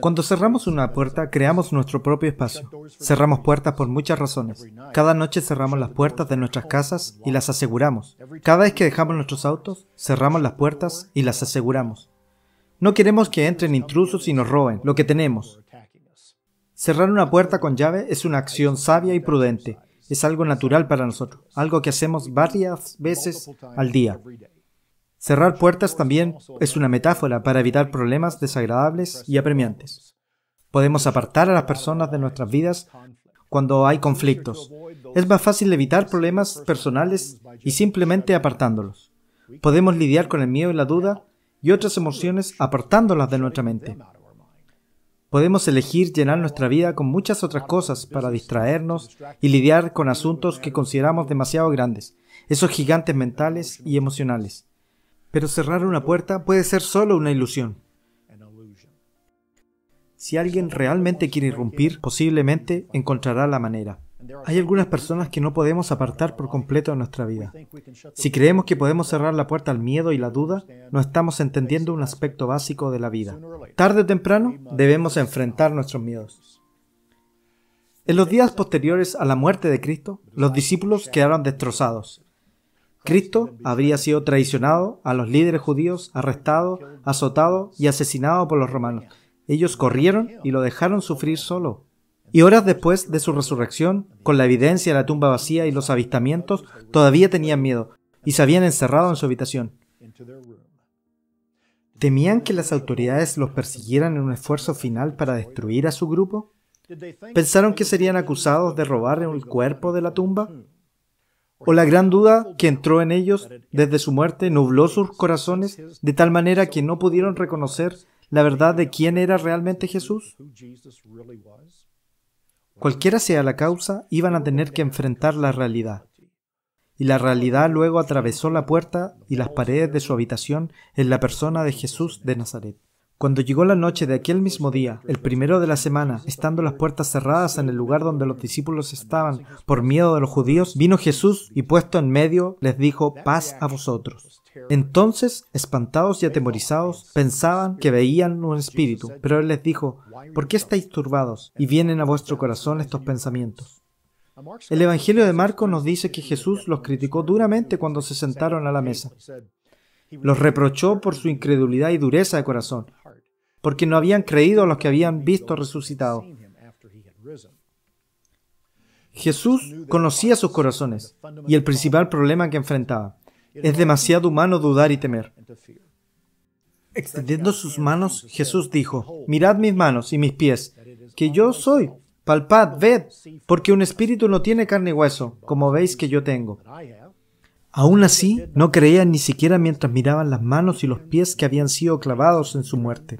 Cuando cerramos una puerta, creamos nuestro propio espacio. Cerramos puertas por muchas razones. Cada noche cerramos las puertas de nuestras casas y las aseguramos. Cada vez que dejamos nuestros autos, cerramos las puertas y las aseguramos. No queremos que entren intrusos y nos roben lo que tenemos. Cerrar una puerta con llave es una acción sabia y prudente. Es algo natural para nosotros, algo que hacemos varias veces al día. Cerrar puertas también es una metáfora para evitar problemas desagradables y apremiantes. Podemos apartar a las personas de nuestras vidas cuando hay conflictos. Es más fácil evitar problemas personales y simplemente apartándolos. Podemos lidiar con el miedo y la duda y otras emociones apartándolas de nuestra mente. Podemos elegir llenar nuestra vida con muchas otras cosas para distraernos y lidiar con asuntos que consideramos demasiado grandes, esos gigantes mentales y emocionales. Pero cerrar una puerta puede ser solo una ilusión. Si alguien realmente quiere irrumpir, posiblemente encontrará la manera. Hay algunas personas que no podemos apartar por completo de nuestra vida. Si creemos que podemos cerrar la puerta al miedo y la duda, no estamos entendiendo un aspecto básico de la vida. Tarde o temprano debemos enfrentar nuestros miedos. En los días posteriores a la muerte de Cristo, los discípulos quedaron destrozados. Cristo habría sido traicionado a los líderes judíos, arrestado, azotado y asesinado por los romanos. Ellos corrieron y lo dejaron sufrir solo. Y horas después de su resurrección, con la evidencia de la tumba vacía y los avistamientos, todavía tenían miedo y se habían encerrado en su habitación. ¿Temían que las autoridades los persiguieran en un esfuerzo final para destruir a su grupo? ¿Pensaron que serían acusados de robar el cuerpo de la tumba? ¿O la gran duda que entró en ellos desde su muerte nubló sus corazones de tal manera que no pudieron reconocer la verdad de quién era realmente Jesús? Cualquiera sea la causa, iban a tener que enfrentar la realidad. Y la realidad luego atravesó la puerta y las paredes de su habitación en la persona de Jesús de Nazaret. Cuando llegó la noche de aquel mismo día, el primero de la semana, estando las puertas cerradas en el lugar donde los discípulos estaban por miedo de los judíos, vino Jesús y puesto en medio les dijo, paz a vosotros. Entonces, espantados y atemorizados, pensaban que veían un espíritu, pero él les dijo, ¿por qué estáis turbados y vienen a vuestro corazón estos pensamientos? El Evangelio de Marcos nos dice que Jesús los criticó duramente cuando se sentaron a la mesa. Los reprochó por su incredulidad y dureza de corazón, porque no habían creído a los que habían visto resucitado. Jesús conocía sus corazones y el principal problema que enfrentaba. Es demasiado humano dudar y temer. Extendiendo sus manos, Jesús dijo, Mirad mis manos y mis pies, que yo soy. Palpad, ved, porque un espíritu no tiene carne y hueso, como veis que yo tengo. Aún así, no creían ni siquiera mientras miraban las manos y los pies que habían sido clavados en su muerte.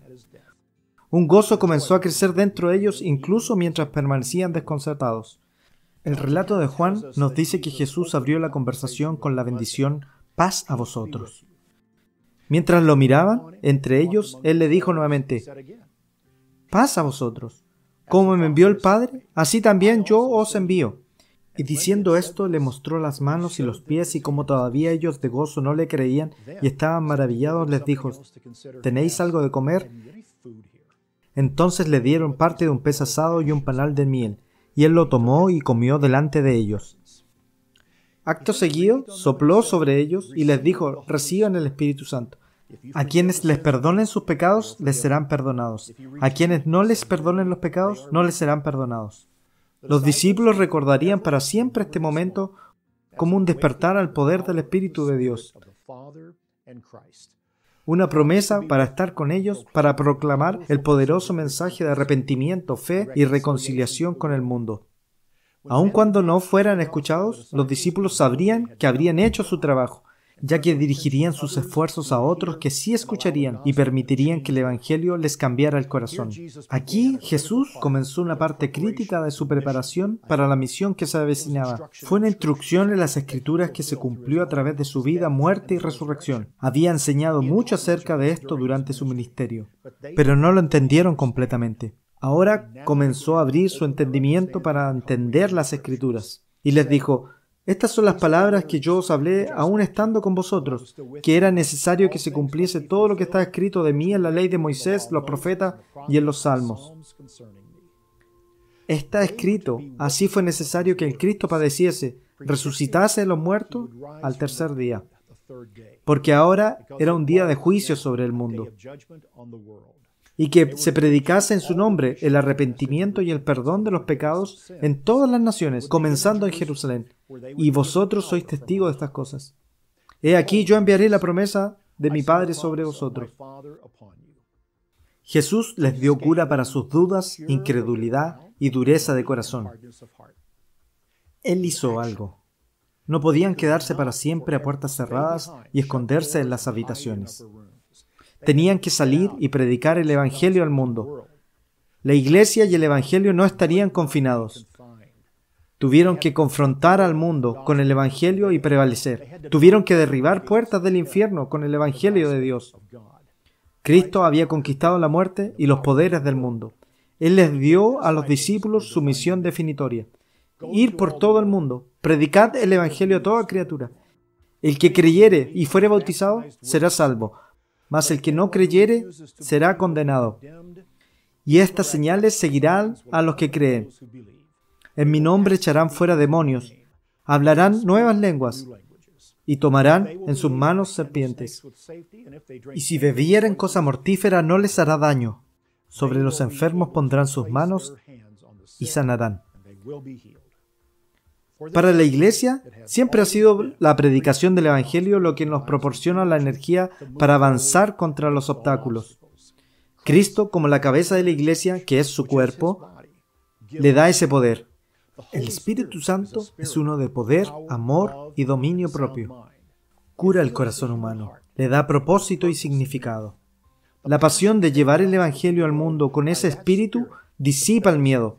Un gozo comenzó a crecer dentro de ellos incluso mientras permanecían desconcertados. El relato de Juan nos dice que Jesús abrió la conversación con la bendición paz a vosotros. Mientras lo miraban, entre ellos, él le dijo nuevamente, paz a vosotros. Como me envió el Padre, así también yo os envío. Y diciendo esto, le mostró las manos y los pies, y como todavía ellos de gozo no le creían y estaban maravillados, les dijo, ¿tenéis algo de comer? Entonces le dieron parte de un pez asado y un panal de miel, y él lo tomó y comió delante de ellos. Acto seguido, sopló sobre ellos y les dijo, reciban el Espíritu Santo. A quienes les perdonen sus pecados, les serán perdonados. A quienes no les perdonen los pecados, no les serán perdonados. Los discípulos recordarían para siempre este momento como un despertar al poder del Espíritu de Dios. Una promesa para estar con ellos, para proclamar el poderoso mensaje de arrepentimiento, fe y reconciliación con el mundo. Aun cuando no fueran escuchados, los discípulos sabrían que habrían hecho su trabajo, ya que dirigirían sus esfuerzos a otros que sí escucharían y permitirían que el Evangelio les cambiara el corazón. Aquí Jesús comenzó una parte crítica de su preparación para la misión que se avecinaba. Fue una instrucción en las escrituras que se cumplió a través de su vida, muerte y resurrección. Había enseñado mucho acerca de esto durante su ministerio, pero no lo entendieron completamente. Ahora comenzó a abrir su entendimiento para entender las escrituras y les dijo, Estas son las palabras que yo os hablé aún estando con vosotros, que era necesario que se cumpliese todo lo que está escrito de mí en la ley de Moisés, los profetas y en los salmos. Está escrito, así fue necesario que el Cristo padeciese, resucitase de los muertos al tercer día, porque ahora era un día de juicio sobre el mundo y que se predicase en su nombre el arrepentimiento y el perdón de los pecados en todas las naciones, comenzando en Jerusalén. Y vosotros sois testigos de estas cosas. He aquí yo enviaré la promesa de mi Padre sobre vosotros. Jesús les dio cura para sus dudas, incredulidad y dureza de corazón. Él hizo algo. No podían quedarse para siempre a puertas cerradas y esconderse en las habitaciones. Tenían que salir y predicar el Evangelio al mundo. La iglesia y el Evangelio no estarían confinados. Tuvieron que confrontar al mundo con el Evangelio y prevalecer. Tuvieron que derribar puertas del infierno con el Evangelio de Dios. Cristo había conquistado la muerte y los poderes del mundo. Él les dio a los discípulos su misión definitoria. Ir por todo el mundo, predicad el Evangelio a toda criatura. El que creyere y fuere bautizado será salvo, mas el que no creyere será condenado. Y estas señales seguirán a los que creen. En mi nombre echarán fuera demonios, hablarán nuevas lenguas y tomarán en sus manos serpientes. Y si bebieren cosa mortífera no les hará daño. Sobre los enfermos pondrán sus manos y sanarán. Para la Iglesia, siempre ha sido la predicación del Evangelio lo que nos proporciona la energía para avanzar contra los obstáculos. Cristo, como la cabeza de la Iglesia, que es su cuerpo, le da ese poder. El Espíritu Santo es uno de poder, amor y dominio propio. Cura el corazón humano, le da propósito y significado. La pasión de llevar el Evangelio al mundo con ese espíritu disipa el miedo,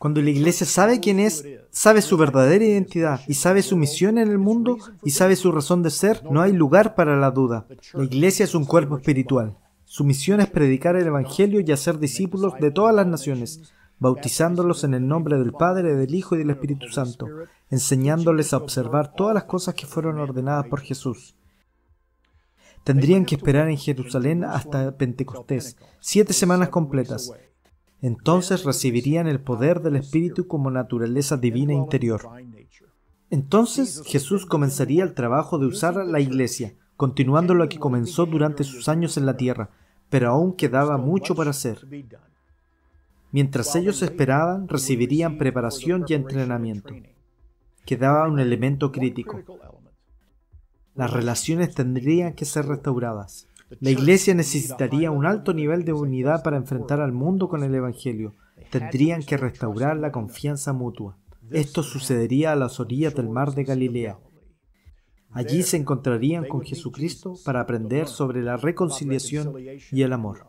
cuando la iglesia sabe quién es, sabe su verdadera identidad y sabe su misión en el mundo y sabe su razón de ser, no hay lugar para la duda. La iglesia es un cuerpo espiritual. Su misión es predicar el Evangelio y hacer discípulos de todas las naciones, bautizándolos en el nombre del Padre, del Hijo y del Espíritu Santo, enseñándoles a observar todas las cosas que fueron ordenadas por Jesús. Tendrían que esperar en Jerusalén hasta Pentecostés, siete semanas completas, entonces recibirían el poder del Espíritu como naturaleza divina interior. Entonces Jesús comenzaría el trabajo de usar la iglesia, continuando lo que comenzó durante sus años en la tierra, pero aún quedaba mucho para hacer. Mientras ellos esperaban, recibirían preparación y entrenamiento. Quedaba un elemento crítico. Las relaciones tendrían que ser restauradas. La Iglesia necesitaría un alto nivel de unidad para enfrentar al mundo con el Evangelio. Tendrían que restaurar la confianza mutua. Esto sucedería a las orillas del mar de Galilea. Allí se encontrarían con Jesucristo para aprender sobre la reconciliación y el amor.